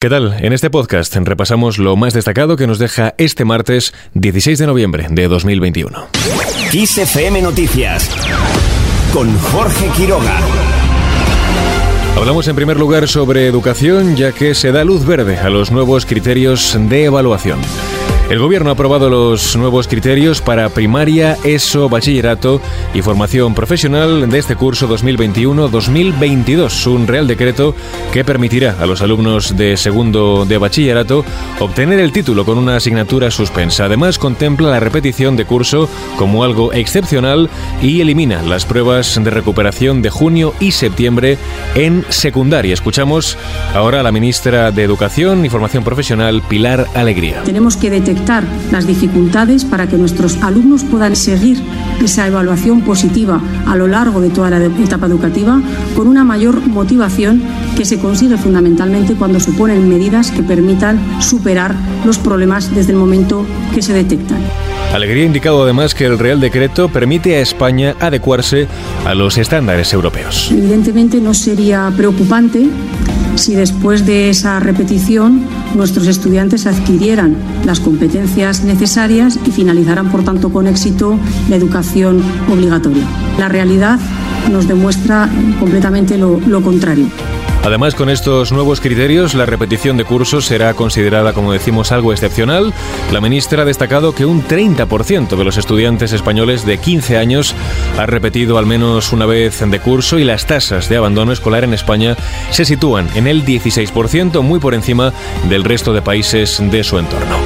¿Qué tal? En este podcast repasamos lo más destacado que nos deja este martes 16 de noviembre de 2021. XFM Noticias con Jorge Quiroga. Hablamos en primer lugar sobre educación ya que se da luz verde a los nuevos criterios de evaluación. El Gobierno ha aprobado los nuevos criterios para primaria, ESO, bachillerato y formación profesional de este curso 2021-2022. Un real decreto que permitirá a los alumnos de segundo de bachillerato obtener el título con una asignatura suspensa. Además, contempla la repetición de curso como algo excepcional y elimina las pruebas de recuperación de junio y septiembre en secundaria. Escuchamos ahora a la ministra de Educación y Formación Profesional, Pilar Alegría. Tenemos que detectar las dificultades para que nuestros alumnos puedan seguir esa evaluación positiva a lo largo de toda la etapa educativa con una mayor motivación que se consigue fundamentalmente cuando se ponen medidas que permitan superar los problemas desde el momento que se detectan. Alegría ha indicado además que el Real Decreto permite a España adecuarse a los estándares europeos. Evidentemente no sería preocupante si después de esa repetición nuestros estudiantes adquirieran las competencias necesarias y finalizaran, por tanto, con éxito la educación obligatoria. La realidad nos demuestra completamente lo, contrario. Además, con estos nuevos criterios, la repetición de cursos será considerada, como decimos, algo excepcional. La ministra ha destacado que un 30% de los estudiantes españoles de 15 años ha repetido al menos una vez de curso y las tasas de abandono escolar en España se sitúan en el 16%, muy por encima del resto de países de su entorno.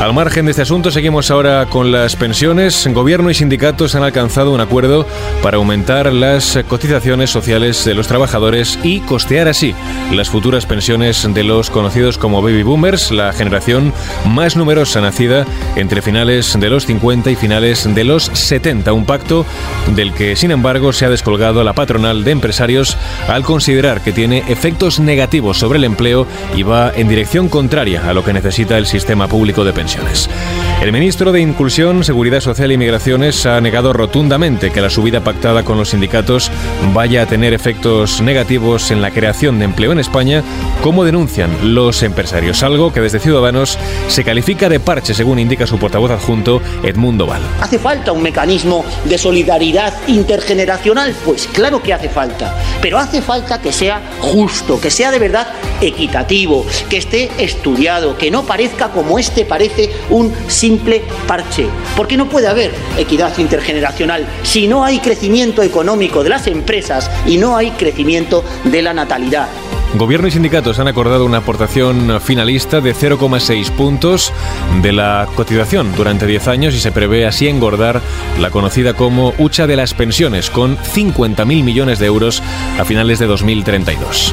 Al margen de este asunto, seguimos ahora con las pensiones. Gobierno y sindicatos han alcanzado un acuerdo para aumentar las cotizaciones sociales de los trabajadores y costear así las futuras pensiones de los conocidos como baby boomers, la generación más numerosa nacida entre finales de los 50 y finales de los 70. Un pacto del que, sin embargo, se ha descolgado la patronal de empresarios al considerar que tiene efectos negativos sobre el empleo y va en dirección contraria a lo que necesita el sistema público de pensiones canciones. El ministro de Inclusión, Seguridad Social y Migraciones ha negado rotundamente que la subida pactada con los sindicatos vaya a tener efectos negativos en la creación de empleo en España, como denuncian los empresarios, algo que desde Ciudadanos se califica de parche, según indica su portavoz adjunto, Edmundo Val. ¿Hace falta un mecanismo de solidaridad intergeneracional? Pues claro que hace falta, pero hace falta que sea justo, que sea de verdad equitativo, que esté estudiado, que no parezca como este parece un simple parche. Porque no puede haber equidad intergeneracional si no hay crecimiento económico de las empresas y no hay crecimiento de la natalidad. Gobierno y sindicatos han acordado una aportación finalista de 0,6 puntos de la cotización durante 10 años y se prevé así engordar la conocida como hucha de las pensiones con 50.000 millones de euros a finales de 2032.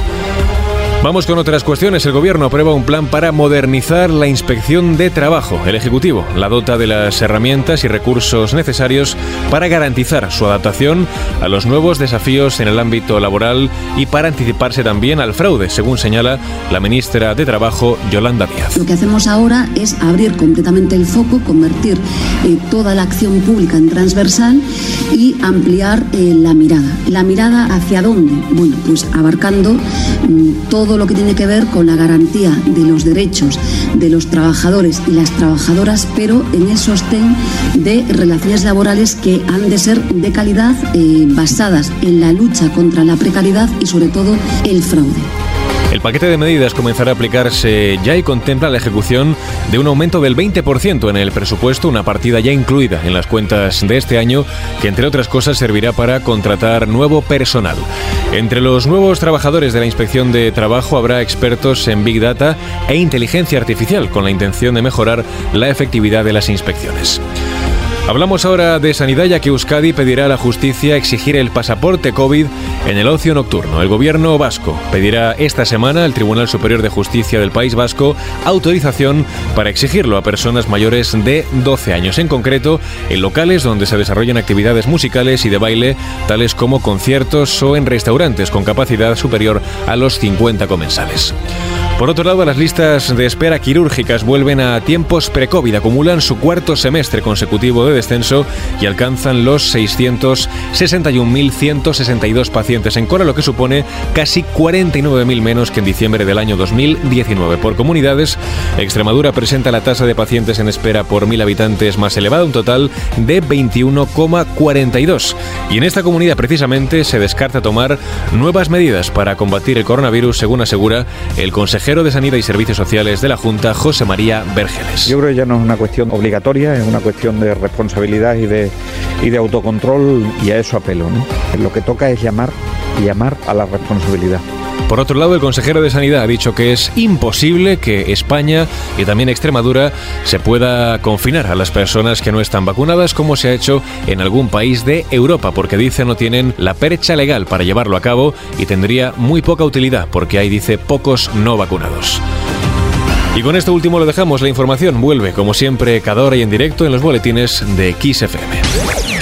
Vamos con otras cuestiones. El Gobierno aprueba un plan para modernizar la inspección de trabajo. El Ejecutivo la dota de las herramientas y recursos necesarios para garantizar su adaptación a los nuevos desafíos en el ámbito laboral y para anticiparse también al fraude, según señala la ministra de Trabajo, Yolanda Díaz. Lo que hacemos ahora es abrir completamente el foco, convertir eh, toda la acción pública en transversal y ampliar eh, la mirada. ¿La mirada hacia dónde? Bueno, pues abarcando mm, todo todo lo que tiene que ver con la garantía de los derechos de los trabajadores y las trabajadoras, pero en el sostén de relaciones laborales que han de ser de calidad, eh, basadas en la lucha contra la precariedad y sobre todo el fraude. El paquete de medidas comenzará a aplicarse ya y contempla la ejecución de un aumento del 20% en el presupuesto, una partida ya incluida en las cuentas de este año, que entre otras cosas servirá para contratar nuevo personal. Entre los nuevos trabajadores de la Inspección de Trabajo habrá expertos en Big Data e inteligencia artificial, con la intención de mejorar la efectividad de las inspecciones. Hablamos ahora de sanidad ya que Euskadi pedirá a la justicia exigir el pasaporte COVID en el ocio nocturno. El gobierno vasco pedirá esta semana al Tribunal Superior de Justicia del País Vasco autorización para exigirlo a personas mayores de 12 años, en concreto en locales donde se desarrollan actividades musicales y de baile, tales como conciertos o en restaurantes con capacidad superior a los 50 comensales. Por otro lado, las listas de espera quirúrgicas vuelven a tiempos pre-COVID, acumulan su cuarto semestre consecutivo de descenso y alcanzan los 661.162 pacientes en Cora, lo que supone casi 49.000 menos que en diciembre del año 2019. Por comunidades, Extremadura presenta la tasa de pacientes en espera por mil habitantes más elevada, un total de 21,42. Y en esta comunidad precisamente se descarta tomar nuevas medidas para combatir el coronavirus, según asegura el consejero de Sanidad y Servicios Sociales de la Junta, José María Vergeles. Yo creo que ya no es una cuestión obligatoria, es una cuestión de responsabilidad y de, y de autocontrol y a eso apelo. Lo que toca es llamar, llamar a la responsabilidad. Por otro lado, el consejero de Sanidad ha dicho que es imposible que España y también Extremadura se pueda confinar a las personas que no están vacunadas como se ha hecho en algún país de Europa, porque dice no tienen la percha legal para llevarlo a cabo y tendría muy poca utilidad porque hay, dice, pocos no vacunados. Y con esto último lo dejamos. La información vuelve, como siempre, cada hora y en directo en los boletines de XFM.